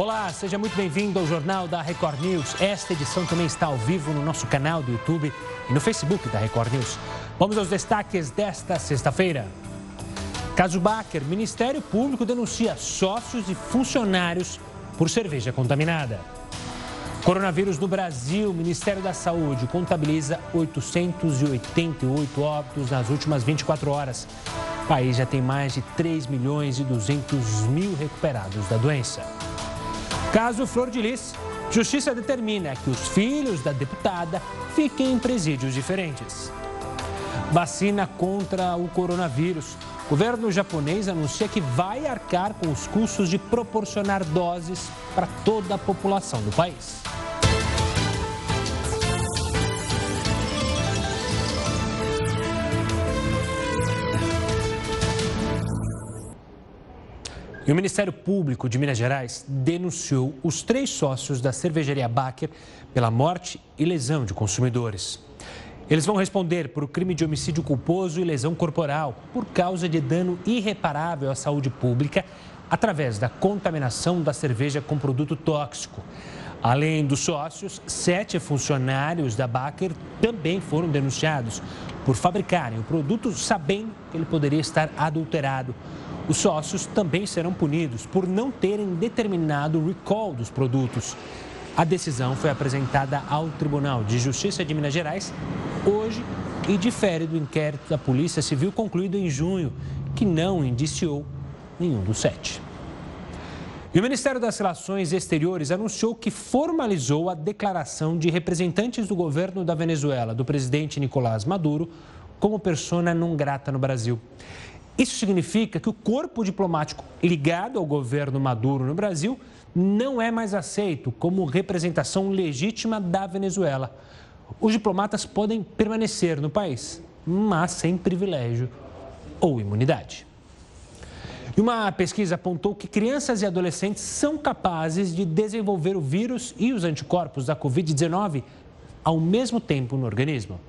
Olá, seja muito bem-vindo ao Jornal da Record News. Esta edição também está ao vivo no nosso canal do YouTube e no Facebook da Record News. Vamos aos destaques desta sexta-feira. Caso Baker, Ministério Público denuncia sócios e funcionários por cerveja contaminada. Coronavírus no Brasil, Ministério da Saúde contabiliza 888 óbitos nas últimas 24 horas. O país já tem mais de 3 milhões e 200 mil recuperados da doença. Caso Flor de Lis, Justiça determina que os filhos da deputada fiquem em presídios diferentes. Vacina contra o coronavírus. O governo japonês anuncia que vai arcar com os custos de proporcionar doses para toda a população do país. E o Ministério Público de Minas Gerais denunciou os três sócios da cervejaria Baker pela morte e lesão de consumidores. Eles vão responder por crime de homicídio culposo e lesão corporal por causa de dano irreparável à saúde pública através da contaminação da cerveja com produto tóxico. Além dos sócios, sete funcionários da Baker também foram denunciados por fabricarem o produto sabendo que ele poderia estar adulterado. Os sócios também serão punidos por não terem determinado o recall dos produtos. A decisão foi apresentada ao Tribunal de Justiça de Minas Gerais hoje e difere do inquérito da Polícia Civil concluído em junho, que não indiciou nenhum dos sete. E o Ministério das Relações Exteriores anunciou que formalizou a declaração de representantes do governo da Venezuela, do presidente Nicolás Maduro, como persona não grata no Brasil. Isso significa que o corpo diplomático ligado ao governo Maduro no Brasil não é mais aceito como representação legítima da Venezuela. Os diplomatas podem permanecer no país, mas sem privilégio ou imunidade. E uma pesquisa apontou que crianças e adolescentes são capazes de desenvolver o vírus e os anticorpos da Covid-19 ao mesmo tempo no organismo.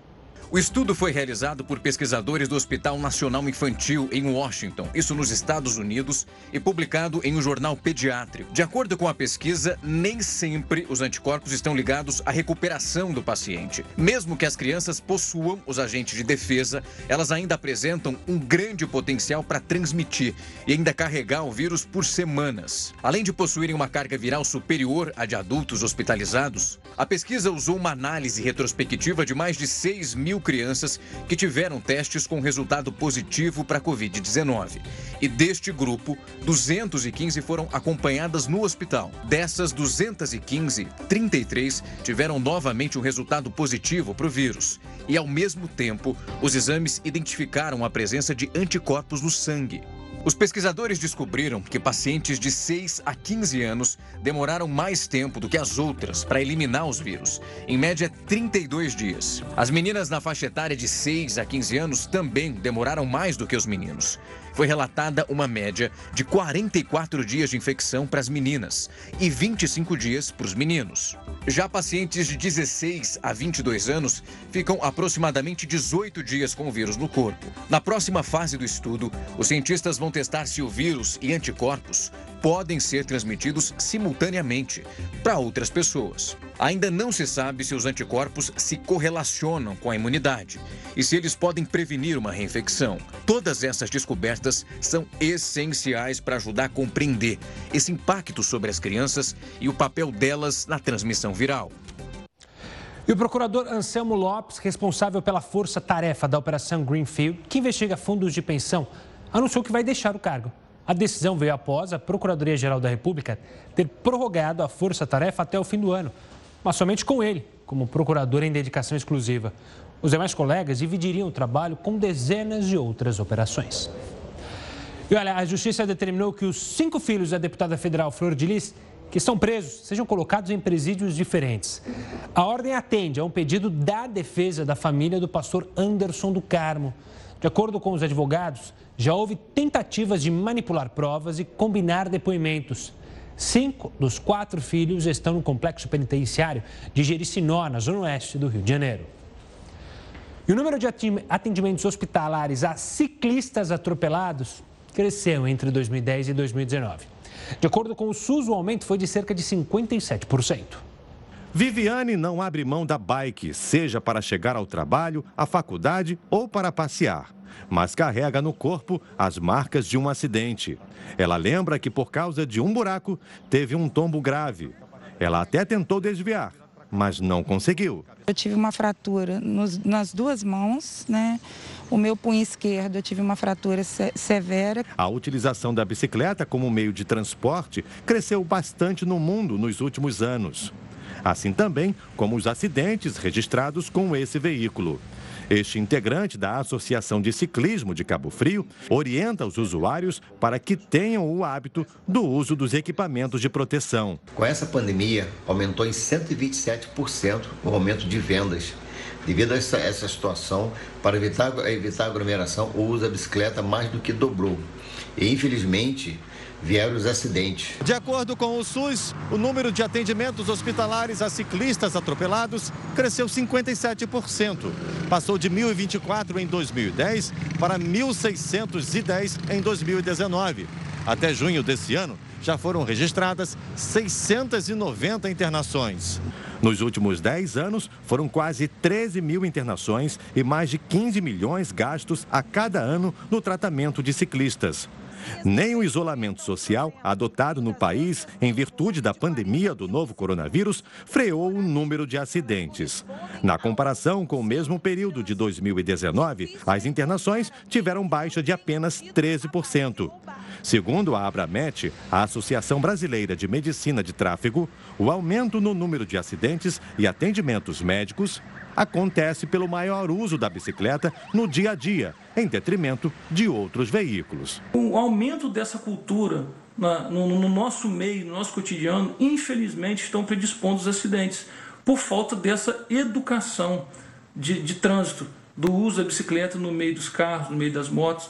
O estudo foi realizado por pesquisadores do Hospital Nacional Infantil em Washington, isso nos Estados Unidos, e publicado em um jornal pediátrico. De acordo com a pesquisa, nem sempre os anticorpos estão ligados à recuperação do paciente. Mesmo que as crianças possuam os agentes de defesa, elas ainda apresentam um grande potencial para transmitir e ainda carregar o vírus por semanas. Além de possuírem uma carga viral superior à de adultos hospitalizados, a pesquisa usou uma análise retrospectiva de mais de 6 mil mil crianças que tiveram testes com resultado positivo para a Covid-19. E deste grupo, 215 foram acompanhadas no hospital. Dessas 215, 33 tiveram novamente um resultado positivo para o vírus. E, ao mesmo tempo, os exames identificaram a presença de anticorpos no sangue. Os pesquisadores descobriram que pacientes de 6 a 15 anos demoraram mais tempo do que as outras para eliminar os vírus, em média 32 dias. As meninas na faixa etária de 6 a 15 anos também demoraram mais do que os meninos foi relatada uma média de 44 dias de infecção para as meninas e 25 dias para os meninos. Já pacientes de 16 a 22 anos ficam aproximadamente 18 dias com o vírus no corpo. Na próxima fase do estudo, os cientistas vão testar se o vírus e anticorpos podem ser transmitidos simultaneamente para outras pessoas. Ainda não se sabe se os anticorpos se correlacionam com a imunidade e se eles podem prevenir uma reinfecção. Todas essas descobertas são essenciais para ajudar a compreender esse impacto sobre as crianças e o papel delas na transmissão viral. E o procurador Anselmo Lopes, responsável pela força-tarefa da Operação Greenfield, que investiga fundos de pensão, anunciou que vai deixar o cargo. A decisão veio após a Procuradoria-Geral da República ter prorrogado a força-tarefa até o fim do ano, mas somente com ele, como procurador em dedicação exclusiva. Os demais colegas dividiriam o trabalho com dezenas de outras operações. E olha, a Justiça determinou que os cinco filhos da deputada federal Flor de Lis, que estão presos, sejam colocados em presídios diferentes. A ordem atende a um pedido da defesa da família do pastor Anderson do Carmo. De acordo com os advogados, já houve tentativas de manipular provas e combinar depoimentos. Cinco dos quatro filhos estão no complexo penitenciário de Jericinó, na zona oeste do Rio de Janeiro. E o número de atendimentos hospitalares a ciclistas atropelados cresceu entre 2010 e 2019. De acordo com o SUS, o aumento foi de cerca de 57%. Viviane não abre mão da bike, seja para chegar ao trabalho, à faculdade ou para passear, mas carrega no corpo as marcas de um acidente. Ela lembra que, por causa de um buraco, teve um tombo grave. Ela até tentou desviar, mas não conseguiu. Eu tive uma fratura nos, nas duas mãos, né? O meu punho esquerdo eu tive uma fratura se severa. A utilização da bicicleta como meio de transporte cresceu bastante no mundo nos últimos anos assim também como os acidentes registrados com esse veículo. Este integrante da Associação de Ciclismo de Cabo Frio orienta os usuários para que tenham o hábito do uso dos equipamentos de proteção. Com essa pandemia, aumentou em 127% o aumento de vendas. Devido a essa, essa situação, para evitar, evitar aglomeração, o uso da bicicleta mais do que dobrou. E, infelizmente, vieram os acidentes. De acordo com o SUS, o número de atendimentos hospitalares a ciclistas atropelados cresceu 57%. Passou de 1.024 em 2010 para 1.610 em 2019. Até junho desse ano, já foram registradas 690 internações. Nos últimos 10 anos, foram quase 13 mil internações e mais de 15 milhões gastos a cada ano no tratamento de ciclistas. Nem o isolamento social adotado no país em virtude da pandemia do novo coronavírus freou o número de acidentes. Na comparação com o mesmo período de 2019, as internações tiveram baixa de apenas 13%. Segundo a Abramet, a Associação Brasileira de Medicina de Tráfego, o aumento no número de acidentes e atendimentos médicos acontece pelo maior uso da bicicleta no dia a dia, em detrimento de outros veículos. O aumento dessa cultura na, no, no, nosso meio, no nosso cotidiano, infelizmente estão predispondo os acidentes por falta dessa educação de, de trânsito, do uso da bicicleta no meio dos carros, no meio das motos.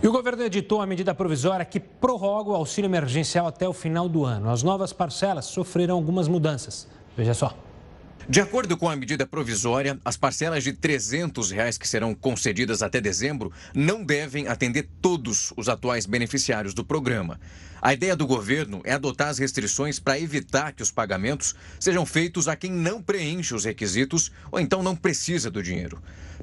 E o governo editou a medida provisória que prorroga o auxílio emergencial até o final do ano. As novas parcelas sofreram algumas mudanças. Veja só. De acordo com a medida provisória, as parcelas de 300 reais que serão concedidas até dezembro não devem atender todos os atuais beneficiários do programa. A ideia do governo é adotar as restrições para evitar que os pagamentos sejam feitos a quem não preenche os requisitos ou então não precisa do dinheiro.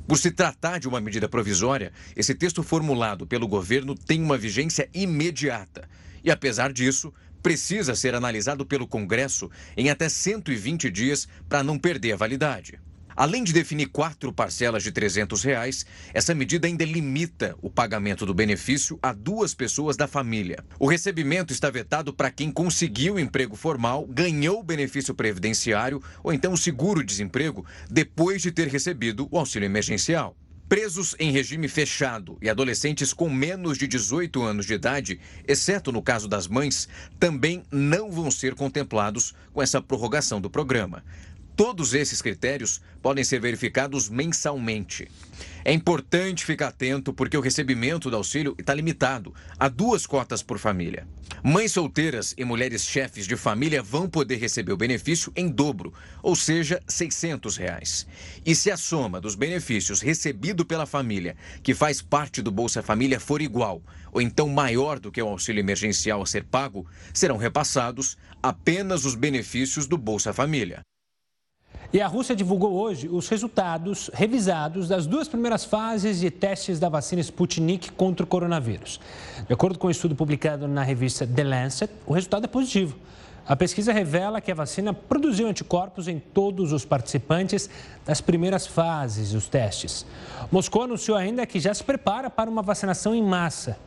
Por se tratar de uma medida provisória, esse texto formulado pelo governo tem uma vigência imediata. E apesar disso, precisa ser analisado pelo Congresso em até 120 dias para não perder a validade. Além de definir quatro parcelas de 300 reais, essa medida ainda limita o pagamento do benefício a duas pessoas da família. O recebimento está vetado para quem conseguiu emprego formal, ganhou o benefício previdenciário ou então o seguro-desemprego depois de ter recebido o auxílio emergencial. Presos em regime fechado e adolescentes com menos de 18 anos de idade, exceto no caso das mães, também não vão ser contemplados com essa prorrogação do programa. Todos esses critérios podem ser verificados mensalmente. É importante ficar atento porque o recebimento do auxílio está limitado a duas cotas por família. Mães solteiras e mulheres chefes de família vão poder receber o benefício em dobro, ou seja, 600 reais. E se a soma dos benefícios recebido pela família, que faz parte do Bolsa Família, for igual ou então maior do que o auxílio emergencial a ser pago, serão repassados apenas os benefícios do Bolsa Família. E a Rússia divulgou hoje os resultados revisados das duas primeiras fases de testes da vacina Sputnik contra o coronavírus. De acordo com um estudo publicado na revista The Lancet, o resultado é positivo. A pesquisa revela que a vacina produziu anticorpos em todos os participantes das primeiras fases dos testes. Moscou anunciou ainda que já se prepara para uma vacinação em massa.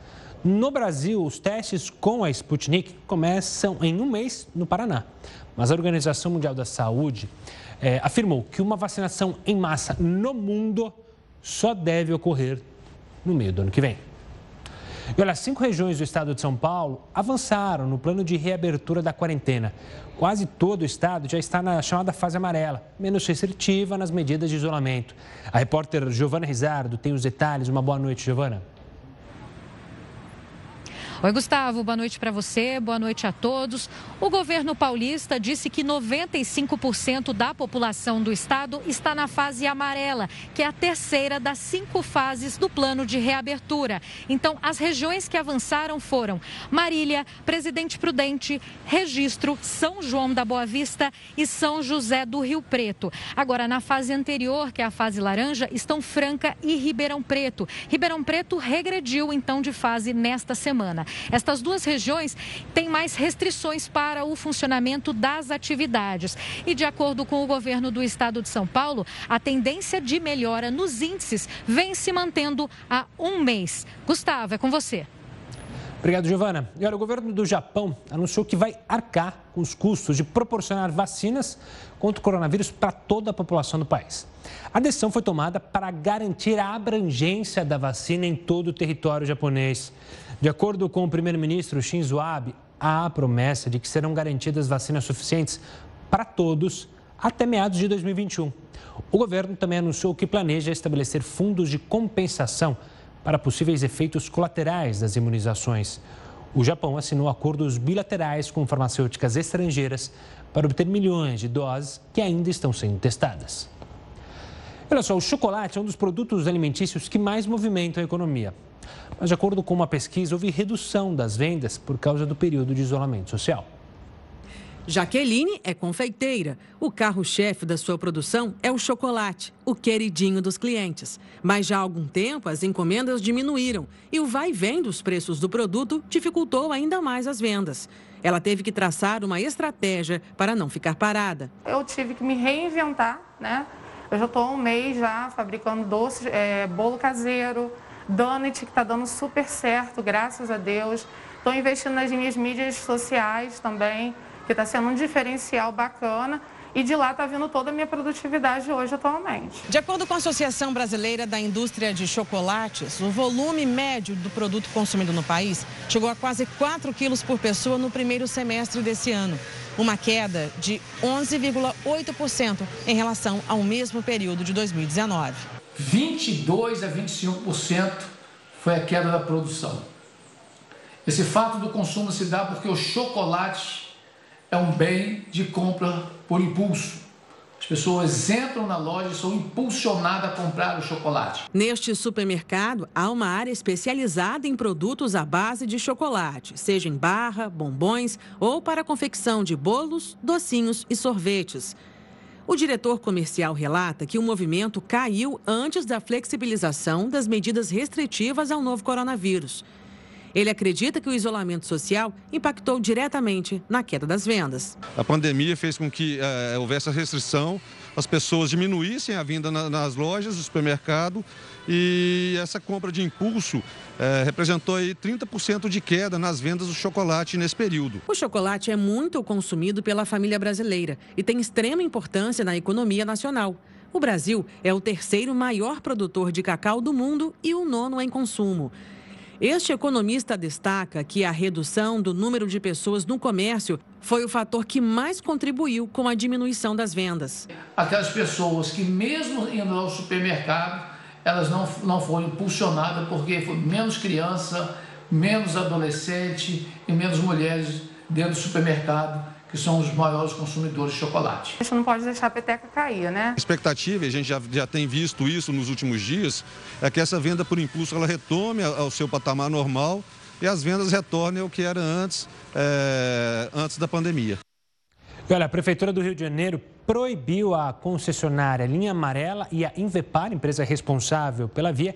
No Brasil, os testes com a Sputnik começam em um mês no Paraná. Mas a Organização Mundial da Saúde é, afirmou que uma vacinação em massa no mundo só deve ocorrer no meio do ano que vem. E olha, cinco regiões do estado de São Paulo avançaram no plano de reabertura da quarentena. Quase todo o estado já está na chamada fase amarela, menos restritiva nas medidas de isolamento. A repórter Giovana Rizardo tem os detalhes. Uma boa noite, Giovana. Oi, Gustavo, boa noite para você, boa noite a todos. O governo paulista disse que 95% da população do estado está na fase amarela, que é a terceira das cinco fases do plano de reabertura. Então, as regiões que avançaram foram Marília, Presidente Prudente, Registro, São João da Boa Vista e São José do Rio Preto. Agora, na fase anterior, que é a fase laranja, estão Franca e Ribeirão Preto. Ribeirão Preto regrediu então de fase nesta semana. Estas duas regiões têm mais restrições para o funcionamento das atividades. E, de acordo com o governo do estado de São Paulo, a tendência de melhora nos índices vem se mantendo há um mês. Gustavo, é com você. Obrigado, Giovana. E olha, o governo do Japão anunciou que vai arcar com os custos de proporcionar vacinas contra o coronavírus para toda a população do país. A decisão foi tomada para garantir a abrangência da vacina em todo o território japonês. De acordo com o primeiro-ministro Shinzo Abe, há a promessa de que serão garantidas vacinas suficientes para todos até meados de 2021. O governo também anunciou que planeja estabelecer fundos de compensação para possíveis efeitos colaterais das imunizações. O Japão assinou acordos bilaterais com farmacêuticas estrangeiras para obter milhões de doses que ainda estão sendo testadas. Olha só, o chocolate é um dos produtos alimentícios que mais movimentam a economia. Mas, de acordo com uma pesquisa, houve redução das vendas por causa do período de isolamento social. Jaqueline é confeiteira. O carro-chefe da sua produção é o chocolate, o queridinho dos clientes. Mas já há algum tempo as encomendas diminuíram e o vai e vem dos preços do produto dificultou ainda mais as vendas. Ela teve que traçar uma estratégia para não ficar parada. Eu tive que me reinventar, né? Eu já estou há um mês já fabricando doces, é, bolo caseiro, donut que está dando super certo, graças a Deus. Estou investindo nas minhas mídias sociais também, que está sendo um diferencial bacana. E de lá está vindo toda a minha produtividade hoje atualmente. De acordo com a Associação Brasileira da Indústria de Chocolates, o volume médio do produto consumido no país chegou a quase 4 quilos por pessoa no primeiro semestre desse ano. Uma queda de 11,8% em relação ao mesmo período de 2019. 22 a 25% foi a queda da produção. Esse fato do consumo se dá porque o chocolate é um bem de compra por impulso. As pessoas entram na loja e são impulsionadas a comprar o chocolate. Neste supermercado, há uma área especializada em produtos à base de chocolate, seja em barra, bombons ou para confecção de bolos, docinhos e sorvetes. O diretor comercial relata que o movimento caiu antes da flexibilização das medidas restritivas ao novo coronavírus. Ele acredita que o isolamento social impactou diretamente na queda das vendas. A pandemia fez com que é, houvesse a restrição, as pessoas diminuíssem a vinda na, nas lojas, no supermercado e essa compra de impulso é, representou aí 30% de queda nas vendas do chocolate nesse período. O chocolate é muito consumido pela família brasileira e tem extrema importância na economia nacional. O Brasil é o terceiro maior produtor de cacau do mundo e o nono em consumo. Este economista destaca que a redução do número de pessoas no comércio foi o fator que mais contribuiu com a diminuição das vendas. Aquelas pessoas que, mesmo indo ao supermercado, elas não, não foram impulsionadas porque foi menos criança, menos adolescente e menos mulheres dentro do supermercado, que são os maiores consumidores de chocolate. Gente não pode deixar a peteca cair, né? A expectativa, e a gente já, já tem visto isso nos últimos dias, é que essa venda por impulso ela retome ao seu patamar normal e as vendas retornem ao que era antes, é, antes da pandemia. E olha, a Prefeitura do Rio de Janeiro proibiu a concessionária Linha Amarela e a Invepar, empresa responsável pela via,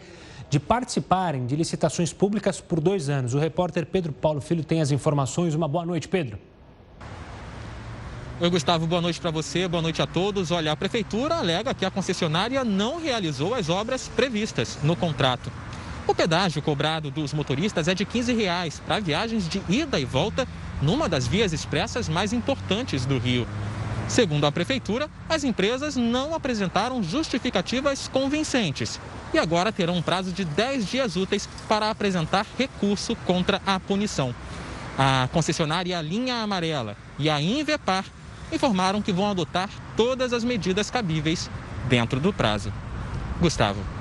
de participarem de licitações públicas por dois anos. O repórter Pedro Paulo Filho tem as informações. Uma boa noite, Pedro. Oi, Gustavo, boa noite para você, boa noite a todos. Olha, a Prefeitura alega que a concessionária não realizou as obras previstas no contrato. O pedágio cobrado dos motoristas é de 15 reais para viagens de ida e volta numa das vias expressas mais importantes do Rio. Segundo a Prefeitura, as empresas não apresentaram justificativas convincentes e agora terão um prazo de 10 dias úteis para apresentar recurso contra a punição. A concessionária Linha Amarela e a Invepar informaram que vão adotar todas as medidas cabíveis dentro do prazo. Gustavo.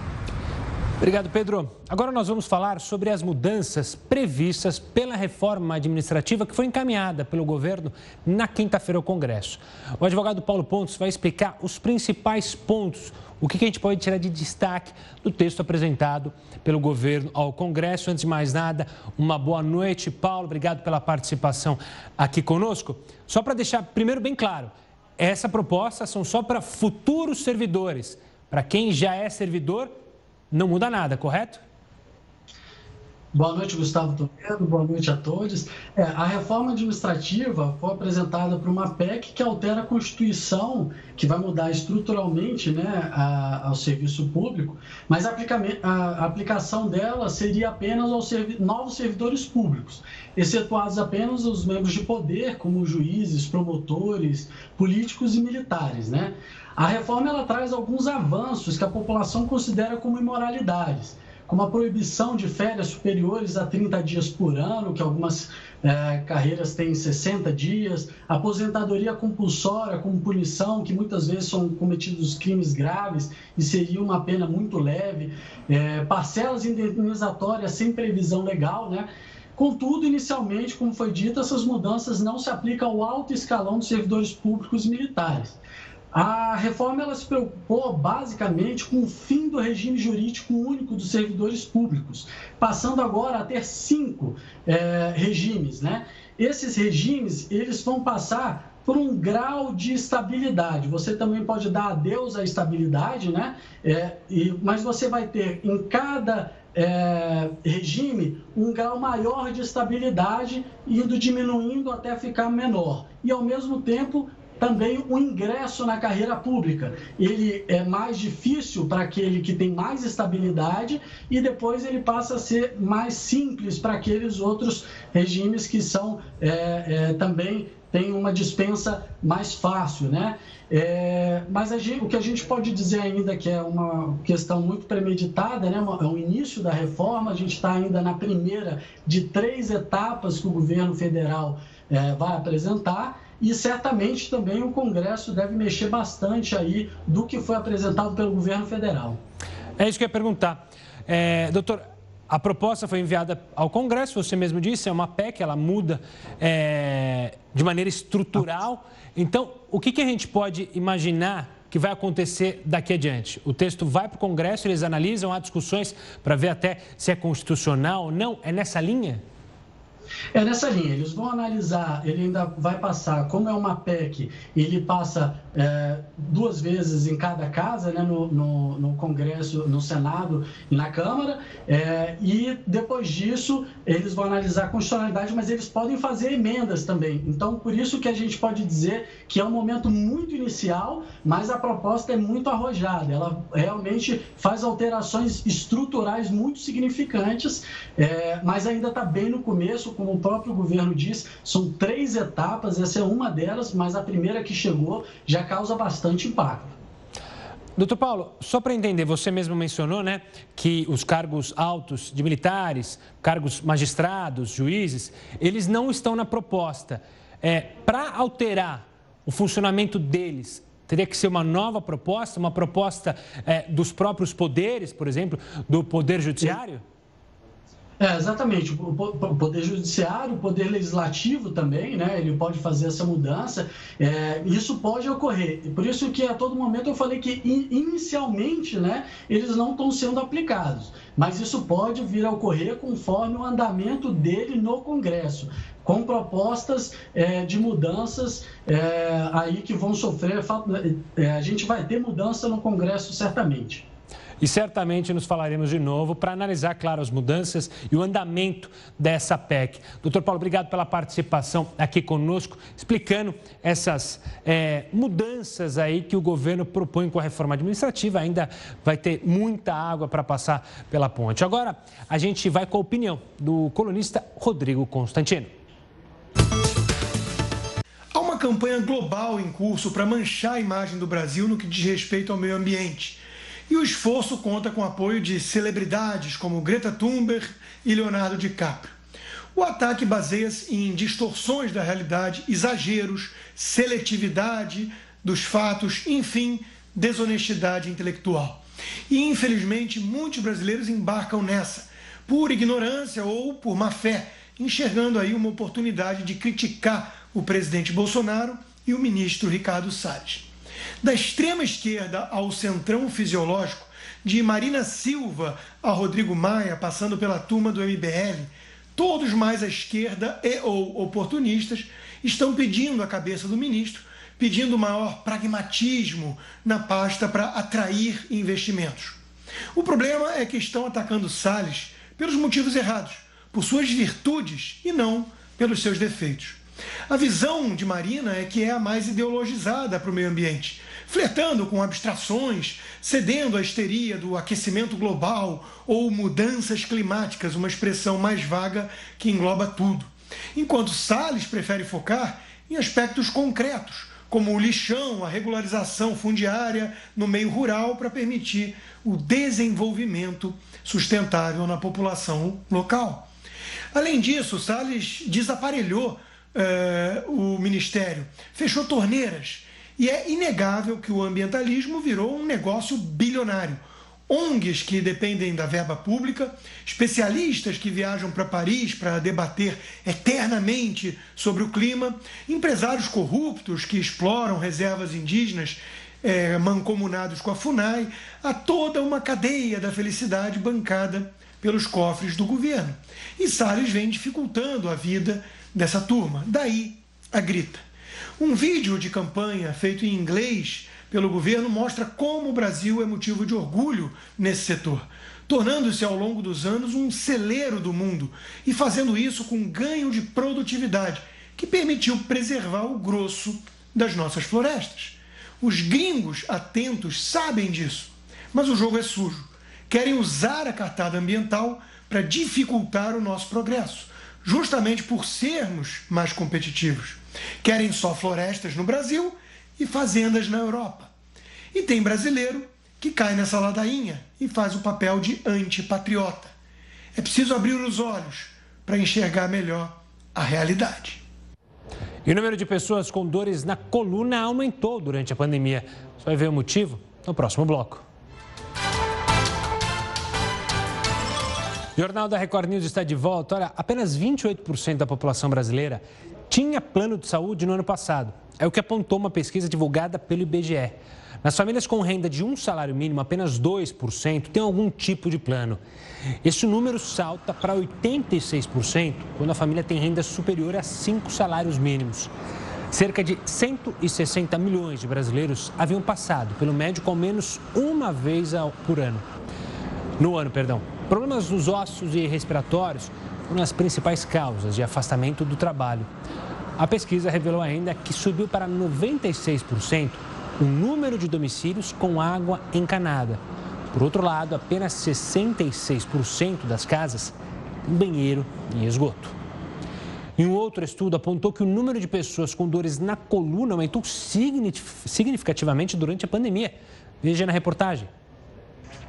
Obrigado, Pedro. Agora nós vamos falar sobre as mudanças previstas pela reforma administrativa que foi encaminhada pelo governo na quinta-feira ao Congresso. O advogado Paulo Pontes vai explicar os principais pontos, o que a gente pode tirar de destaque do texto apresentado pelo governo ao Congresso. Antes de mais nada, uma boa noite, Paulo. Obrigado pela participação aqui conosco. Só para deixar primeiro bem claro, essa proposta são só para futuros servidores. Para quem já é servidor, não muda nada, correto? Boa noite, Gustavo Toledo. Boa noite a todos. É, a reforma administrativa foi apresentada por uma PEC que altera a Constituição, que vai mudar estruturalmente né, a, ao serviço público, mas a, a aplicação dela seria apenas aos servi novos servidores públicos, excetuados apenas os membros de poder, como juízes, promotores, políticos e militares. Né? A reforma ela traz alguns avanços que a população considera como imoralidades, como a proibição de férias superiores a 30 dias por ano, que algumas é, carreiras têm 60 dias, aposentadoria compulsória como punição, que muitas vezes são cometidos crimes graves e seria uma pena muito leve, é, parcelas indenizatórias sem previsão legal, né? Contudo, inicialmente, como foi dito, essas mudanças não se aplicam ao alto escalão dos servidores públicos militares. A reforma ela se preocupou basicamente com o fim do regime jurídico único dos servidores públicos, passando agora a ter cinco é, regimes. Né? Esses regimes eles vão passar por um grau de estabilidade. Você também pode dar adeus à estabilidade, né? É, e, mas você vai ter em cada é, regime um grau maior de estabilidade, indo diminuindo até ficar menor. E, ao mesmo tempo, também o ingresso na carreira pública. Ele é mais difícil para aquele que tem mais estabilidade e depois ele passa a ser mais simples para aqueles outros regimes que são é, é, também tem uma dispensa mais fácil, né? É, mas gente, o que a gente pode dizer ainda que é uma questão muito premeditada, né? É o início da reforma, a gente está ainda na primeira de três etapas que o governo federal é, vai apresentar e certamente também o Congresso deve mexer bastante aí do que foi apresentado pelo governo federal. É isso que eu ia perguntar. É, doutor, a proposta foi enviada ao Congresso, você mesmo disse, é uma PEC, ela muda é, de maneira estrutural. Então, o que, que a gente pode imaginar que vai acontecer daqui adiante? O texto vai para o Congresso, eles analisam, há discussões para ver até se é constitucional ou não. É nessa linha? É nessa linha, eles vão analisar, ele ainda vai passar, como é uma PEC, ele passa é, duas vezes em cada casa, né, no, no, no, Congresso, no Senado e na Câmara, é, e depois disso eles vão analisar a constitucionalidade, mas eles podem fazer emendas também. Então, por isso que a gente pode dizer que é um momento muito inicial, mas a proposta é muito arrojada, ela realmente faz alterações estruturais muito significantes, é, mas ainda está bem no começo, como o próprio governo diz, são três etapas, essa é uma delas, mas a primeira que chegou já causa bastante impacto. Doutor Paulo, só para entender, você mesmo mencionou né, que os cargos altos de militares, cargos magistrados, juízes, eles não estão na proposta. É, para alterar o funcionamento deles, teria que ser uma nova proposta, uma proposta é, dos próprios poderes, por exemplo, do Poder Judiciário? Sim. É, exatamente. O Poder Judiciário, o Poder Legislativo também, né? Ele pode fazer essa mudança. É, isso pode ocorrer. Por isso que a todo momento eu falei que inicialmente, né? Eles não estão sendo aplicados. Mas isso pode vir a ocorrer conforme o andamento dele no Congresso com propostas é, de mudanças é, aí que vão sofrer. É, a gente vai ter mudança no Congresso certamente. E certamente nos falaremos de novo para analisar, claro, as mudanças e o andamento dessa PEC. Doutor Paulo, obrigado pela participação aqui conosco, explicando essas é, mudanças aí que o governo propõe com a reforma administrativa. Ainda vai ter muita água para passar pela ponte. Agora, a gente vai com a opinião do colunista Rodrigo Constantino. Há uma campanha global em curso para manchar a imagem do Brasil no que diz respeito ao meio ambiente. E o esforço conta com o apoio de celebridades como Greta Thunberg e Leonardo DiCaprio. O ataque baseia-se em distorções da realidade, exageros, seletividade dos fatos, enfim, desonestidade intelectual. E infelizmente muitos brasileiros embarcam nessa, por ignorância ou por má fé, enxergando aí uma oportunidade de criticar o presidente Bolsonaro e o ministro Ricardo Salles. Da extrema esquerda ao centrão fisiológico, de Marina Silva a Rodrigo Maia, passando pela turma do MBL, todos mais à esquerda e ou oportunistas estão pedindo a cabeça do ministro, pedindo maior pragmatismo na pasta para atrair investimentos. O problema é que estão atacando Salles pelos motivos errados, por suas virtudes e não pelos seus defeitos. A visão de Marina é que é a mais ideologizada para o meio ambiente, flertando com abstrações, cedendo à histeria do aquecimento global ou mudanças climáticas, uma expressão mais vaga que engloba tudo. Enquanto Salles prefere focar em aspectos concretos, como o lixão, a regularização fundiária no meio rural para permitir o desenvolvimento sustentável na população local. Além disso, Salles desaparelhou uh, o ministério, fechou torneiras. E é inegável que o ambientalismo virou um negócio bilionário. ONGs que dependem da verba pública, especialistas que viajam para Paris para debater eternamente sobre o clima, empresários corruptos que exploram reservas indígenas é, mancomunados com a FUNAI, há toda uma cadeia da felicidade bancada pelos cofres do governo. E Salles vem dificultando a vida dessa turma. Daí a grita. Um vídeo de campanha feito em inglês pelo governo mostra como o Brasil é motivo de orgulho nesse setor, tornando-se ao longo dos anos um celeiro do mundo e fazendo isso com ganho de produtividade que permitiu preservar o grosso das nossas florestas. Os gringos atentos sabem disso, mas o jogo é sujo. Querem usar a cartada ambiental para dificultar o nosso progresso justamente por sermos mais competitivos. Querem só florestas no Brasil e fazendas na Europa. E tem brasileiro que cai nessa ladainha e faz o papel de antipatriota. É preciso abrir os olhos para enxergar melhor a realidade. E o número de pessoas com dores na coluna aumentou durante a pandemia. Você vai ver o motivo no próximo bloco. O Jornal da Record News está de volta. Olha, apenas 28% da população brasileira tinha plano de saúde no ano passado. É o que apontou uma pesquisa divulgada pelo IBGE. Nas famílias com renda de um salário mínimo, apenas 2% têm algum tipo de plano. Esse número salta para 86% quando a família tem renda superior a cinco salários mínimos. Cerca de 160 milhões de brasileiros haviam passado pelo médico ao menos uma vez por ano. No ano, perdão. Problemas nos ossos e respiratórios foram as principais causas de afastamento do trabalho. A pesquisa revelou ainda que subiu para 96% o número de domicílios com água encanada. Por outro lado, apenas 66% das casas têm banheiro e esgoto. Em um outro estudo, apontou que o número de pessoas com dores na coluna aumentou significativamente durante a pandemia. Veja na reportagem.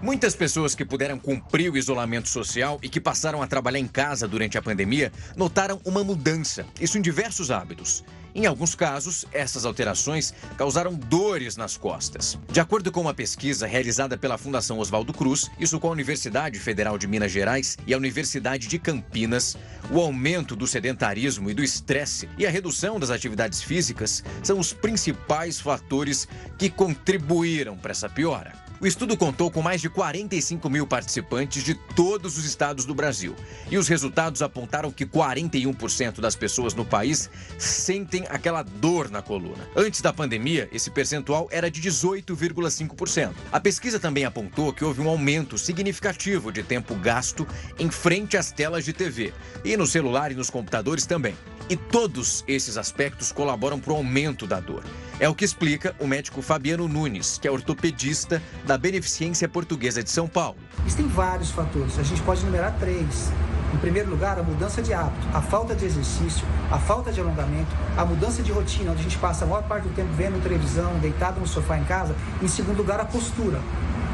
Muitas pessoas que puderam cumprir o isolamento social e que passaram a trabalhar em casa durante a pandemia notaram uma mudança, isso em diversos hábitos. Em alguns casos, essas alterações causaram dores nas costas. De acordo com uma pesquisa realizada pela Fundação Oswaldo Cruz, isso com a Universidade Federal de Minas Gerais e a Universidade de Campinas, o aumento do sedentarismo e do estresse e a redução das atividades físicas são os principais fatores que contribuíram para essa piora. O estudo contou com mais de 45 mil participantes de todos os estados do Brasil. E os resultados apontaram que 41% das pessoas no país sentem aquela dor na coluna. Antes da pandemia, esse percentual era de 18,5%. A pesquisa também apontou que houve um aumento significativo de tempo gasto em frente às telas de TV e no celular e nos computadores também. E todos esses aspectos colaboram para o aumento da dor. É o que explica o médico Fabiano Nunes, que é ortopedista da Beneficência Portuguesa de São Paulo. Existem vários fatores, a gente pode enumerar três. Em primeiro lugar, a mudança de hábito, a falta de exercício, a falta de alongamento, a mudança de rotina, onde a gente passa a maior parte do tempo vendo televisão, deitado no sofá em casa. Em segundo lugar, a postura.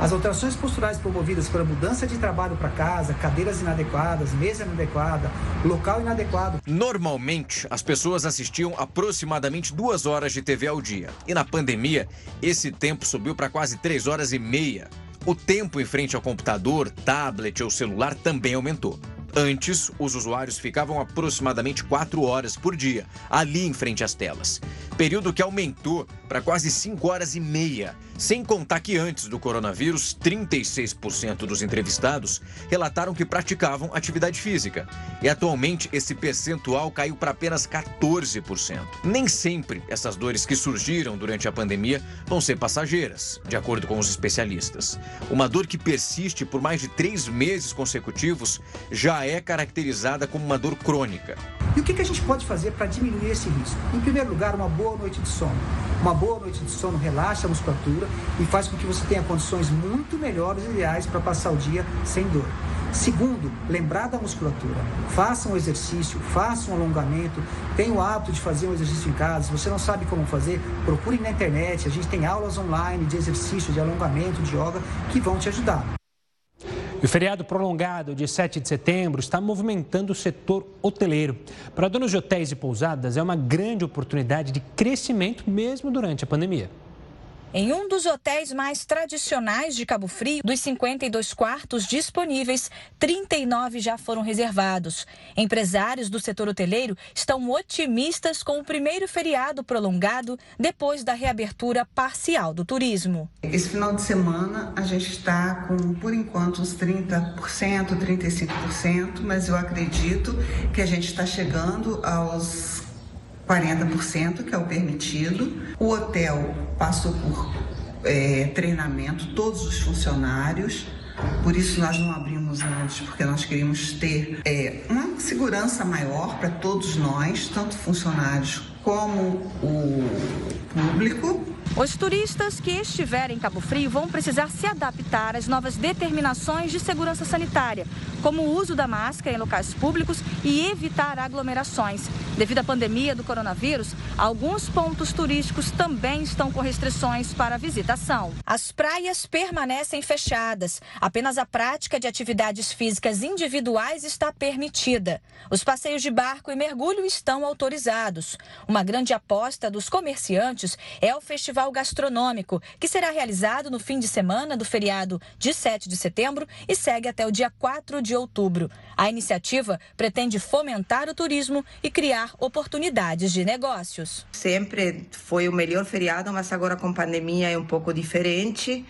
As alterações posturais promovidas pela mudança de trabalho para casa, cadeiras inadequadas, mesa inadequada, local inadequado. Normalmente, as pessoas assistiam aproximadamente duas horas de TV ao dia. E na pandemia, esse tempo subiu para quase três horas e meia. O tempo em frente ao computador, tablet ou celular também aumentou. Antes, os usuários ficavam aproximadamente 4 horas por dia, ali em frente às telas. Período que aumentou para quase 5 horas e meia. Sem contar que antes do coronavírus, 36% dos entrevistados relataram que praticavam atividade física. E atualmente esse percentual caiu para apenas 14%. Nem sempre essas dores que surgiram durante a pandemia vão ser passageiras, de acordo com os especialistas. Uma dor que persiste por mais de três meses consecutivos já é caracterizada como uma dor crônica. E o que a gente pode fazer para diminuir esse risco? Em primeiro lugar, uma boa noite de sono. Uma boa noite de sono relaxa a musculatura e faz com que você tenha condições muito melhores e ideais para passar o dia sem dor. Segundo, lembrar da musculatura. Faça um exercício, faça um alongamento, tenha o hábito de fazer um exercício em casa. Se você não sabe como fazer, procure na internet. A gente tem aulas online de exercício, de alongamento, de yoga que vão te ajudar. O feriado prolongado de 7 de setembro está movimentando o setor hoteleiro. Para donos de hotéis e pousadas, é uma grande oportunidade de crescimento mesmo durante a pandemia. Em um dos hotéis mais tradicionais de Cabo Frio, dos 52 quartos disponíveis, 39 já foram reservados. Empresários do setor hoteleiro estão otimistas com o primeiro feriado prolongado depois da reabertura parcial do turismo. Esse final de semana a gente está com, por enquanto, uns 30%, 35%, mas eu acredito que a gente está chegando aos 40%, que é o permitido. O hotel passou por é, treinamento, todos os funcionários. Por isso nós não abrimos antes, porque nós queríamos ter é, uma segurança maior para todos nós, tanto funcionários como o público. Os turistas que estiverem em Cabo Frio vão precisar se adaptar às novas determinações de segurança sanitária, como o uso da máscara em locais públicos e evitar aglomerações. Devido à pandemia do coronavírus, alguns pontos turísticos também estão com restrições para visitação. As praias permanecem fechadas. Apenas a prática de atividades físicas individuais está permitida. Os passeios de barco e mergulho estão autorizados. Uma grande aposta dos comerciantes é o festival gastronômico, que será realizado no fim de semana do feriado de 7 de setembro e segue até o dia 4 de outubro. A iniciativa pretende fomentar o turismo e criar oportunidades de negócios. Sempre foi o melhor feriado, mas agora com pandemia é um pouco diferente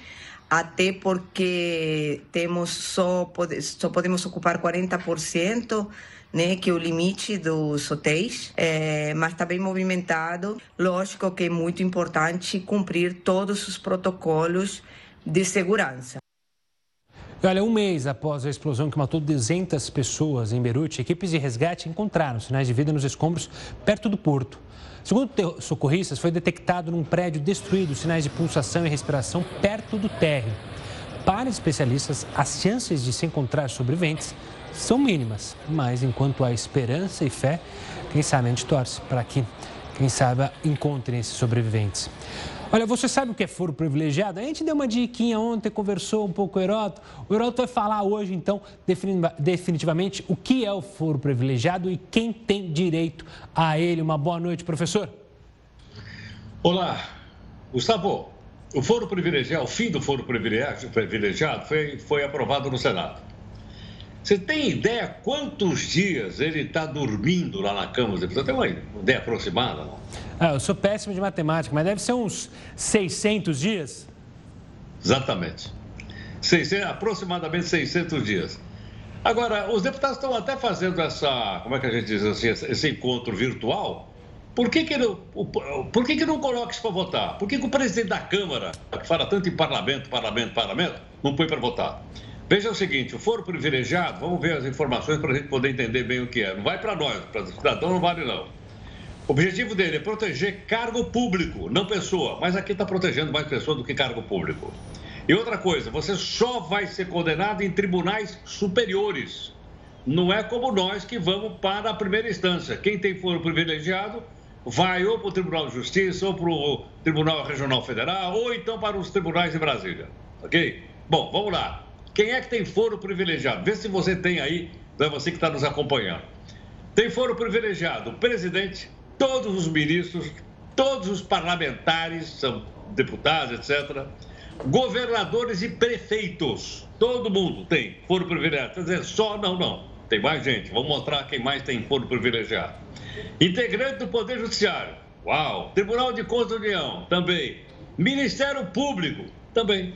até porque temos só, só podemos ocupar 40%, né, que é o limite dos hotéis, é, mas está bem movimentado. Lógico que é muito importante cumprir todos os protocolos de segurança. Olha, um mês após a explosão que matou 200 pessoas em Beirute, equipes de resgate encontraram sinais de vida nos escombros perto do porto. Segundo socorristas, foi detectado num prédio destruído sinais de pulsação e respiração perto do térreo. Para especialistas, as chances de se encontrar sobreviventes são mínimas, mas enquanto há esperança e fé, quem sabe a gente torce para que, quem sabe, encontrem esses sobreviventes. Olha, você sabe o que é foro privilegiado? A gente deu uma diquinha ontem, conversou um pouco com o Heroto. O Heroto vai falar hoje, então, definitivamente, o que é o foro privilegiado e quem tem direito a ele. Uma boa noite, professor. Olá, Gustavo. O foro privilegiado, o fim do foro privilegiado foi, foi aprovado no Senado. Você tem ideia quantos dias ele está dormindo lá na Câmara dos Deputados? Tem uma ideia aproximada? Não? Ah, eu sou péssimo de matemática, mas deve ser uns 600 dias? Exatamente. 600, aproximadamente 600 dias. Agora, os deputados estão até fazendo essa, como é que a gente diz assim, esse encontro virtual. Por que, que, não, por que, que não coloca isso para votar? Por que, que o presidente da Câmara, que fala tanto em parlamento, parlamento, parlamento, não põe para votar? Veja o seguinte, o foro privilegiado, vamos ver as informações para a gente poder entender bem o que é. Não vai para nós, para o cidadão não vale não. O objetivo dele é proteger cargo público, não pessoa. Mas aqui está protegendo mais pessoa do que cargo público. E outra coisa, você só vai ser condenado em tribunais superiores. Não é como nós que vamos para a primeira instância. Quem tem foro privilegiado vai ou para o Tribunal de Justiça, ou para o Tribunal Regional Federal, ou então para os tribunais de Brasília. Ok? Bom, vamos lá. Quem é que tem foro privilegiado? Vê se você tem aí, é você que está nos acompanhando. Tem foro privilegiado o presidente, todos os ministros, todos os parlamentares, são deputados, etc. governadores e prefeitos. Todo mundo tem foro privilegiado. Quer dizer, só não, não. Tem mais gente. Vamos mostrar quem mais tem foro privilegiado. Integrante do Poder Judiciário. Uau. Tribunal de Contas da União. Também. Ministério Público. Também.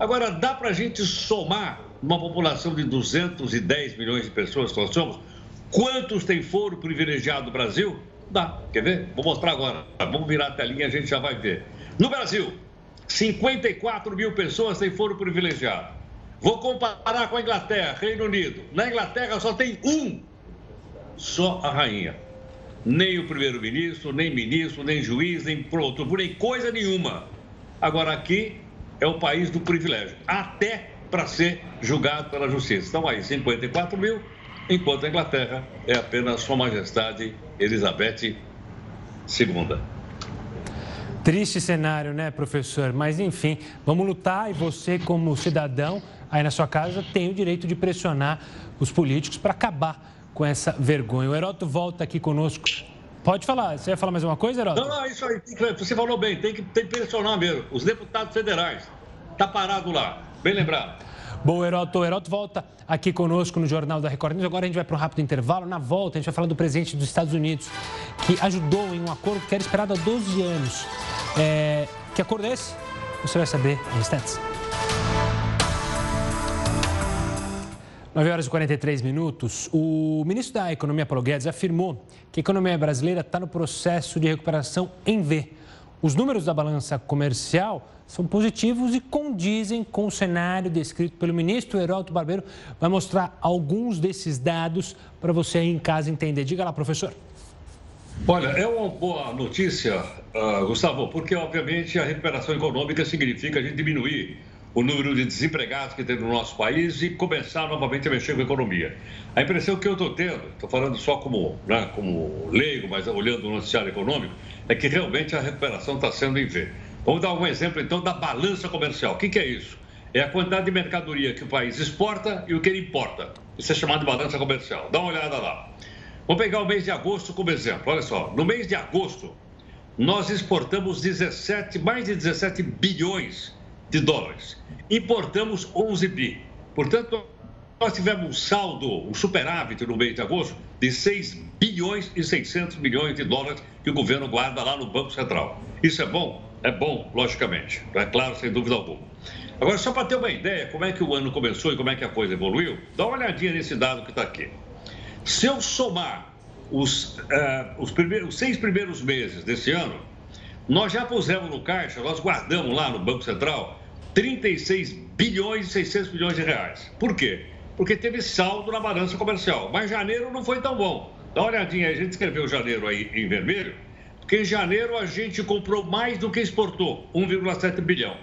Agora, dá para a gente somar uma população de 210 milhões de pessoas que nós somos? Quantos tem foro privilegiado no Brasil? Dá. Quer ver? Vou mostrar agora. Vamos virar a telinha a gente já vai ver. No Brasil, 54 mil pessoas têm foro privilegiado. Vou comparar com a Inglaterra, Reino Unido. Na Inglaterra só tem um, só a rainha. Nem o primeiro-ministro, nem ministro, nem juiz, nem pronto, nem coisa nenhuma. Agora aqui é o país do privilégio, até para ser julgado pela justiça. Estão aí 54 mil, enquanto a Inglaterra é apenas Sua Majestade Elizabeth II. Triste cenário, né, professor? Mas enfim, vamos lutar e você, como cidadão, aí na sua casa, tem o direito de pressionar os políticos para acabar com essa vergonha. O Heroto volta aqui conosco. Pode falar. Você ia falar mais uma coisa, Heroto? Não, não, isso aí. Você falou bem, tem que, tem que pressionar mesmo. Os deputados federais. Tá parado lá. Bem lembrado. Bom, Heroto, o Heroto volta aqui conosco no Jornal da Record News. Agora a gente vai para um rápido intervalo. Na volta, a gente vai falar do presidente dos Estados Unidos, que ajudou em um acordo que era esperado há 12 anos. É... Que acordo é esse? Você vai saber em instantes. 9 horas e 43 minutos. O ministro da Economia, Paulo Guedes, afirmou que a economia brasileira está no processo de recuperação em V. Os números da balança comercial são positivos e condizem com o cenário descrito pelo ministro Heraldo Barbeiro. Vai mostrar alguns desses dados para você aí em casa entender. Diga lá, professor. Olha, é uma boa notícia, uh, Gustavo, porque obviamente a recuperação econômica significa a gente diminuir o número de desempregados que tem no nosso país e começar novamente a mexer com a economia. A impressão que eu estou tendo, estou falando só como, né, como leigo, mas olhando o noticiário econômico, é que realmente a recuperação está sendo em V. Vamos dar um exemplo então da balança comercial. O que, que é isso? É a quantidade de mercadoria que o país exporta e o que ele importa. Isso é chamado de balança comercial. Dá uma olhada lá. Vamos pegar o mês de agosto como exemplo. Olha só, no mês de agosto, nós exportamos 17, mais de 17 bilhões de dólares. Importamos 11 bi. Portanto, nós tivemos um saldo, um superávit no mês de agosto de 6 bilhões e 600 milhões de dólares que o governo guarda lá no Banco Central. Isso é bom? É bom, logicamente. É claro, sem dúvida alguma. Agora, só para ter uma ideia como é que o ano começou e como é que a coisa evoluiu, dá uma olhadinha nesse dado que está aqui. Se eu somar os, uh, os, primeiros, os seis primeiros meses desse ano, nós já pusemos no caixa, nós guardamos lá no Banco Central 36 bilhões e 600 milhões de reais. Por quê? Porque teve saldo na balança comercial. Mas janeiro não foi tão bom. Dá uma olhadinha a gente escreveu janeiro aí em vermelho, porque em janeiro a gente comprou mais do que exportou, 1,7 bilhão.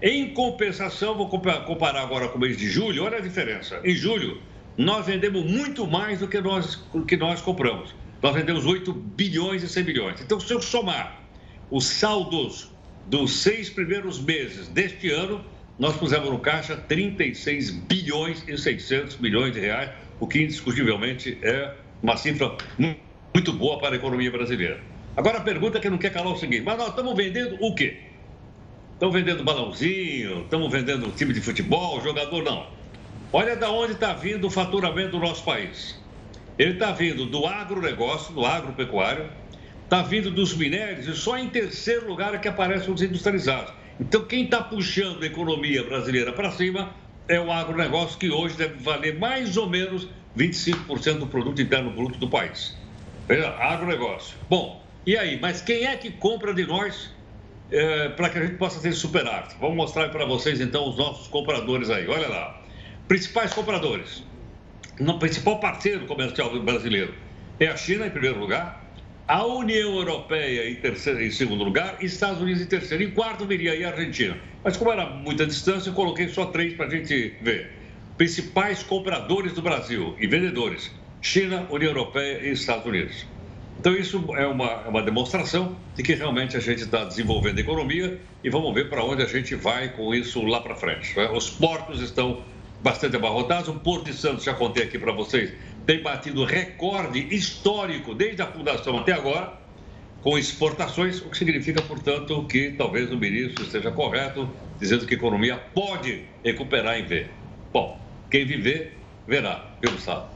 Em compensação, vou comparar agora com o mês de julho, olha a diferença. Em julho, nós vendemos muito mais do que nós, que nós compramos. Nós vendemos 8 bilhões e 100 milhões. Então, se eu somar os saldos dos seis primeiros meses deste ano, nós pusemos no caixa 36 bilhões e 600 milhões de reais, o que indiscutivelmente é uma cifra muito boa para a economia brasileira. Agora a pergunta que não quer calar é o seguinte: mas nós estamos vendendo o quê? Estamos vendendo balãozinho, estamos vendendo time de futebol, jogador não. Olha da onde está vindo o faturamento do nosso país. Ele está vindo do agronegócio, do agropecuário, está vindo dos minérios e só em terceiro lugar é que aparecem os industrializados. Então, quem está puxando a economia brasileira para cima é o agronegócio, que hoje deve valer mais ou menos 25% do produto interno bruto do país. Veja, agronegócio. Bom, e aí? Mas quem é que compra de nós é, para que a gente possa ter superávit? Vamos mostrar para vocês, então, os nossos compradores aí. Olha lá. Principais compradores. O principal parceiro comercial brasileiro é a China, em primeiro lugar a União Europeia em, terceiro, em segundo lugar Estados Unidos em terceiro. Em quarto viria aí a Argentina. Mas como era muita distância, eu coloquei só três para a gente ver. Principais compradores do Brasil e vendedores: China, União Europeia e Estados Unidos. Então, isso é uma, é uma demonstração de que realmente a gente está desenvolvendo a economia e vamos ver para onde a gente vai com isso lá para frente. Né? Os portos estão bastante abarrotados. O Porto de Santos, já contei aqui para vocês, tem batido recorde histórico desde a fundação até agora. com exportações, o que significa, portanto, que talvez o ministro esteja correto, dizendo que a economia pode recuperar em V. Bom, quem viver, verá, viu, Gustavo?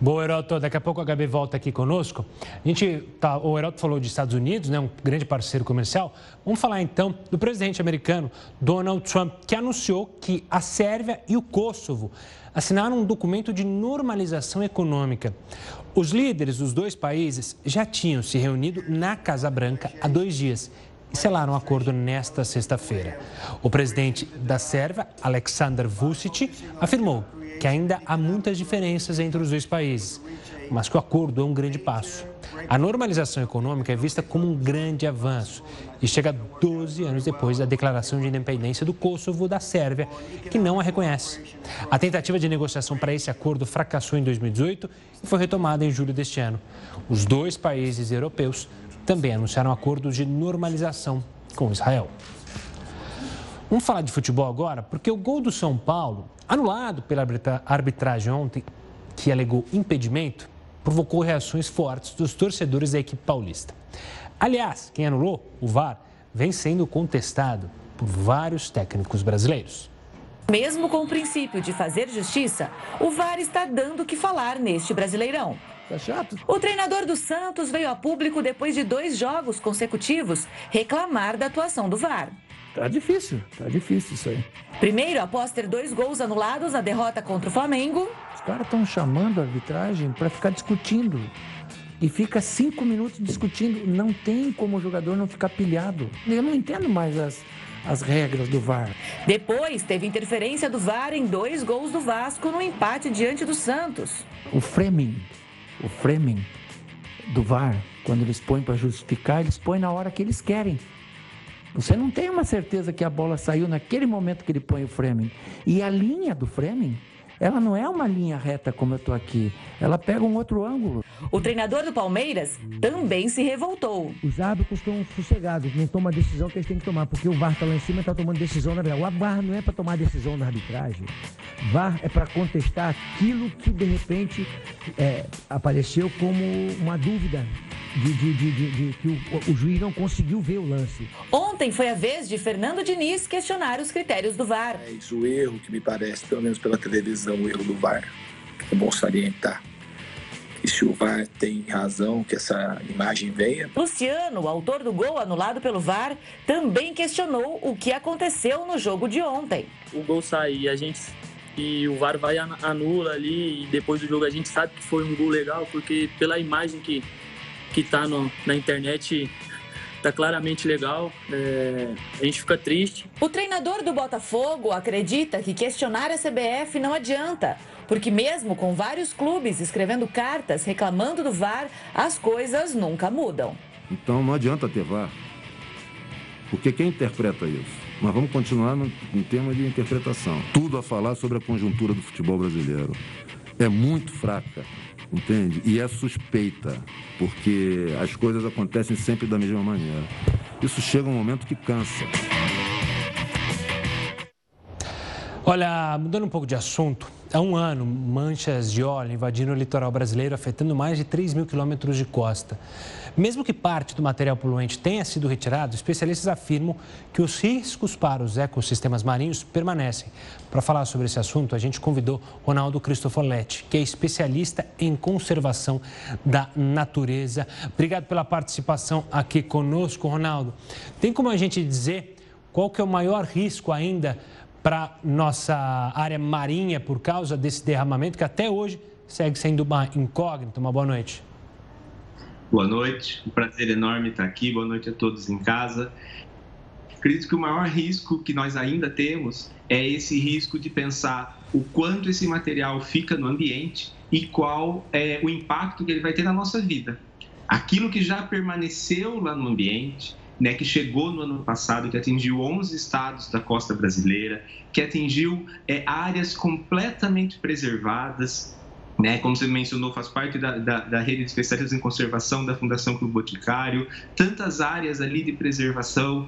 Boa, Heroto. Daqui a pouco a Gabi volta aqui conosco. A gente tá, o Heroto falou dos Estados Unidos, né, um grande parceiro comercial. Vamos falar então do presidente americano Donald Trump, que anunciou que a Sérvia e o Kosovo assinaram um documento de normalização econômica. Os líderes dos dois países já tinham se reunido na Casa Branca há dois dias e selaram um acordo nesta sexta-feira. O presidente da Sérvia, Aleksandar Vucic, afirmou que ainda há muitas diferenças entre os dois países, mas que o acordo é um grande passo. A normalização econômica é vista como um grande avanço e chega 12 anos depois da declaração de independência do Kosovo da Sérvia, que não a reconhece. A tentativa de negociação para esse acordo fracassou em 2018 e foi retomada em julho deste ano. Os dois países europeus também anunciaram acordos de normalização com Israel. Vamos falar de futebol agora, porque o gol do São Paulo, anulado pela arbitragem ontem, que alegou impedimento, provocou reações fortes dos torcedores da equipe paulista. Aliás, quem anulou, o VAR, vem sendo contestado por vários técnicos brasileiros. Mesmo com o princípio de fazer justiça, o VAR está dando o que falar neste Brasileirão. Tá chato. O treinador do Santos veio a público depois de dois jogos consecutivos reclamar da atuação do VAR. Tá difícil, tá difícil isso aí. Primeiro, após ter dois gols anulados na derrota contra o Flamengo. Os caras estão chamando a arbitragem para ficar discutindo. E fica cinco minutos discutindo. Não tem como o jogador não ficar pilhado. Eu não entendo mais as, as regras do VAR. Depois, teve interferência do VAR em dois gols do Vasco no empate diante do Santos. O framing, o framing do VAR, quando eles põem para justificar, eles põem na hora que eles querem. Você não tem uma certeza que a bola saiu naquele momento que ele põe o framing. E a linha do framing, ela não é uma linha reta como eu estou aqui. Ela pega um outro ângulo. O treinador do Palmeiras também se revoltou. Os árbitros estão sossegados, não tomam a decisão que eles têm que tomar, porque o VAR está lá em cima e está tomando decisão na O VAR não é para tomar decisão na arbitragem. VAR é para contestar aquilo que de repente é, apareceu como uma dúvida de, de, de, de que o, o, juiz não conseguiu ver o lance. Ontem foi a vez de Fernando Diniz questionar os critérios do VAR. É isso o erro que me parece, pelo menos pela televisão, o erro do VAR. É bom salientar. E se o VAR tem razão que essa imagem venha. Luciano, o autor do gol anulado pelo VAR, também questionou o que aconteceu no jogo de ontem. O gol sair, a gente e o VAR vai anula ali e depois do jogo a gente sabe que foi um gol legal porque pela imagem que que está na internet está claramente legal. É, a gente fica triste. O treinador do Botafogo acredita que questionar a CBF não adianta, porque mesmo com vários clubes escrevendo cartas reclamando do VAR, as coisas nunca mudam. Então não adianta ter VAR, porque quem interpreta isso? Mas vamos continuar no, no tema de interpretação. Tudo a falar sobre a conjuntura do futebol brasileiro. É muito fraca entende? E é suspeita, porque as coisas acontecem sempre da mesma maneira. Isso chega um momento que cansa. Olha, mudando um pouco de assunto, há um ano, manchas de óleo invadiram o litoral brasileiro, afetando mais de 3 mil quilômetros de costa. Mesmo que parte do material poluente tenha sido retirado, especialistas afirmam que os riscos para os ecossistemas marinhos permanecem. Para falar sobre esse assunto, a gente convidou Ronaldo Cristofoletti, que é especialista em conservação da natureza. Obrigado pela participação aqui conosco, Ronaldo. Tem como a gente dizer qual que é o maior risco ainda para nossa área marinha por causa desse derramamento que até hoje segue sendo uma incógnita? Uma boa noite. Boa noite, um prazer enorme estar aqui. Boa noite a todos em casa. Acredito que o maior risco que nós ainda temos é esse risco de pensar o quanto esse material fica no ambiente e qual é o impacto que ele vai ter na nossa vida. Aquilo que já permaneceu lá no ambiente, né, que chegou no ano passado, que atingiu 11 estados da costa brasileira, que atingiu é, áreas completamente preservadas, né, como você mencionou, faz parte da, da, da, rede de especialistas em conservação da Fundação Clube Boticário, tantas áreas ali de preservação,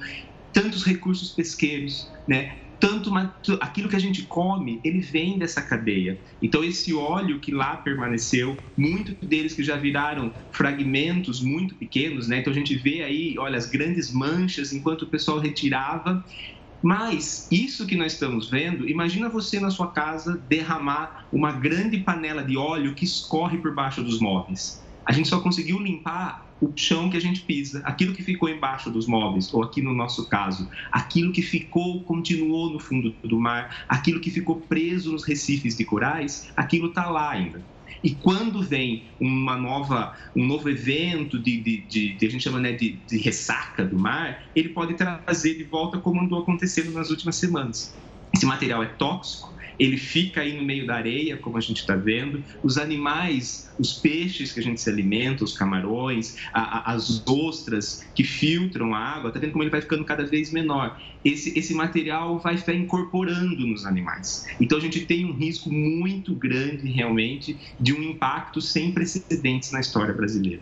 tantos recursos pesqueiros, né? tanto aquilo que a gente come, ele vem dessa cadeia. Então esse óleo que lá permaneceu, muitos deles que já viraram fragmentos muito pequenos, né? Então a gente vê aí, olha, as grandes manchas enquanto o pessoal retirava. Mas isso que nós estamos vendo, imagina você na sua casa derramar uma grande panela de óleo que escorre por baixo dos móveis. A gente só conseguiu limpar o chão que a gente pisa, aquilo que ficou embaixo dos móveis, ou aqui no nosso caso, aquilo que ficou, continuou no fundo do mar, aquilo que ficou preso nos recifes de corais, aquilo está lá ainda. E quando vem uma nova, um novo evento de, de, de, de a gente chama né, de, de ressaca do mar, ele pode trazer de volta como andou acontecendo nas últimas semanas. Esse material é tóxico, ele fica aí no meio da areia, como a gente está vendo. Os animais, os peixes que a gente se alimenta, os camarões, a, a, as ostras que filtram a água, está vendo como ele vai ficando cada vez menor. Esse, esse material vai ficar incorporando nos animais. Então a gente tem um risco muito grande, realmente, de um impacto sem precedentes na história brasileira.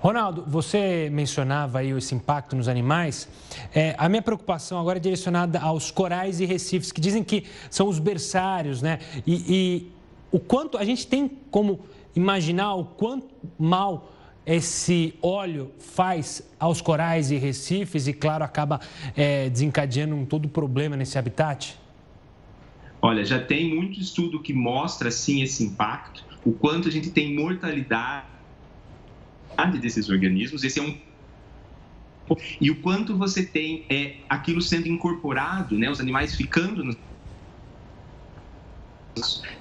Ronaldo, você mencionava aí esse impacto nos animais. É, a minha preocupação agora é direcionada aos corais e recifes, que dizem que são os berçários, né? E, e o quanto a gente tem como imaginar o quanto mal esse óleo faz aos corais e recifes e, claro, acaba é, desencadeando um todo problema nesse habitat? Olha, já tem muito estudo que mostra, sim, esse impacto, o quanto a gente tem mortalidade desses organismos, esse é um e o quanto você tem é aquilo sendo incorporado, né, os animais ficando no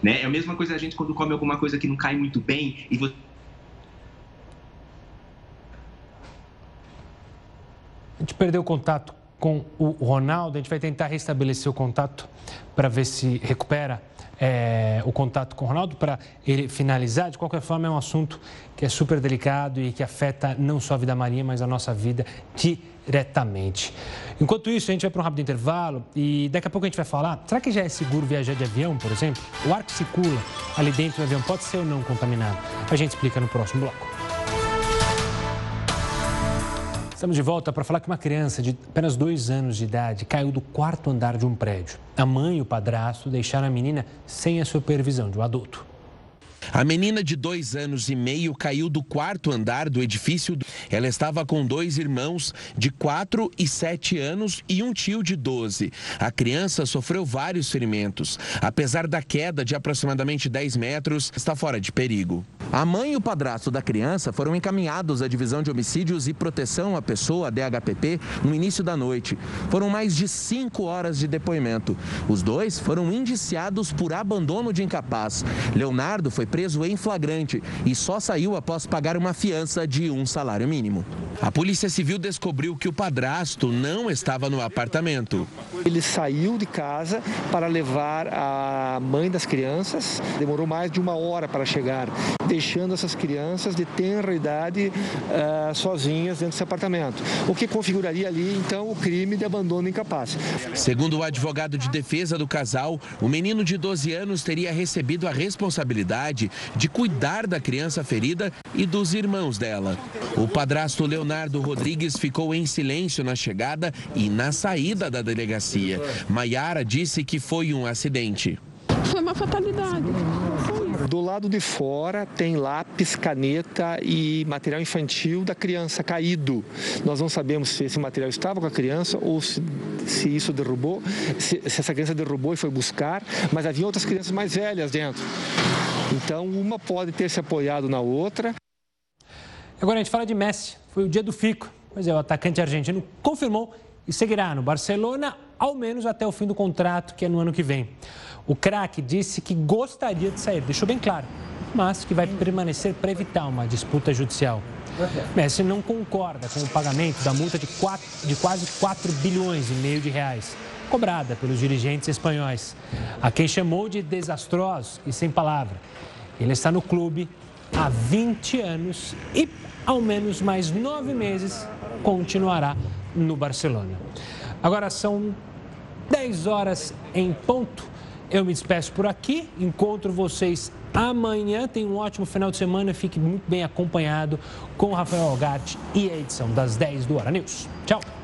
né? É a mesma coisa a gente quando come alguma coisa que não cai muito bem e você A gente perdeu o contato com o Ronaldo, a gente vai tentar restabelecer o contato para ver se recupera é, o contato com o Ronaldo para ele finalizar. De qualquer forma, é um assunto que é super delicado e que afeta não só a vida marinha, mas a nossa vida diretamente. Enquanto isso, a gente vai para um rápido intervalo e daqui a pouco a gente vai falar: será que já é seguro viajar de avião, por exemplo? O ar que circula ali dentro do avião pode ser ou não contaminado? A gente explica no próximo bloco. Estamos de volta para falar que uma criança de apenas dois anos de idade caiu do quarto andar de um prédio. A mãe e o padrasto deixaram a menina sem a supervisão de um adulto. A menina de dois anos e meio caiu do quarto andar do edifício. Ela estava com dois irmãos de quatro e sete anos e um tio de doze. A criança sofreu vários ferimentos. Apesar da queda de aproximadamente 10 metros, está fora de perigo. A mãe e o padrasto da criança foram encaminhados à Divisão de Homicídios e Proteção à Pessoa, DHPP, no início da noite. Foram mais de cinco horas de depoimento. Os dois foram indiciados por abandono de incapaz. Leonardo foi preso em flagrante e só saiu após pagar uma fiança de um salário mínimo. A Polícia Civil descobriu que o padrasto não estava no apartamento. Ele saiu de casa para levar a mãe das crianças, demorou mais de uma hora para chegar, deixando essas crianças de tenra idade uh, sozinhas dentro desse apartamento, o que configuraria ali então o crime de abandono incapaz. Segundo o advogado de defesa do casal, o menino de 12 anos teria recebido a responsabilidade de cuidar da criança ferida e dos irmãos dela. O padrasto Leonardo Rodrigues ficou em silêncio na chegada e na saída da delegacia. Maiara disse que foi um acidente. Foi uma fatalidade. Do lado de fora tem lápis, caneta e material infantil da criança caído. Nós não sabemos se esse material estava com a criança ou se, se isso derrubou, se, se essa criança derrubou e foi buscar, mas havia outras crianças mais velhas dentro. Então, uma pode ter se apoiado na outra. Agora a gente fala de Messi. Foi o dia do Fico. Pois é, o atacante argentino confirmou e seguirá no Barcelona ao menos até o fim do contrato, que é no ano que vem. O craque disse que gostaria de sair, deixou bem claro, mas que vai permanecer para evitar uma disputa judicial. Messi não concorda com o pagamento da multa de, quatro, de quase 4 bilhões e meio de reais cobrada pelos dirigentes espanhóis, a quem chamou de desastrosos e sem palavra. Ele está no clube há 20 anos e, ao menos mais nove meses, continuará no Barcelona. Agora são 10 horas em ponto. Eu me despeço por aqui, encontro vocês amanhã. Tenha um ótimo final de semana, fique muito bem acompanhado com Rafael Algatti e a edição das 10 do Hora News. Tchau!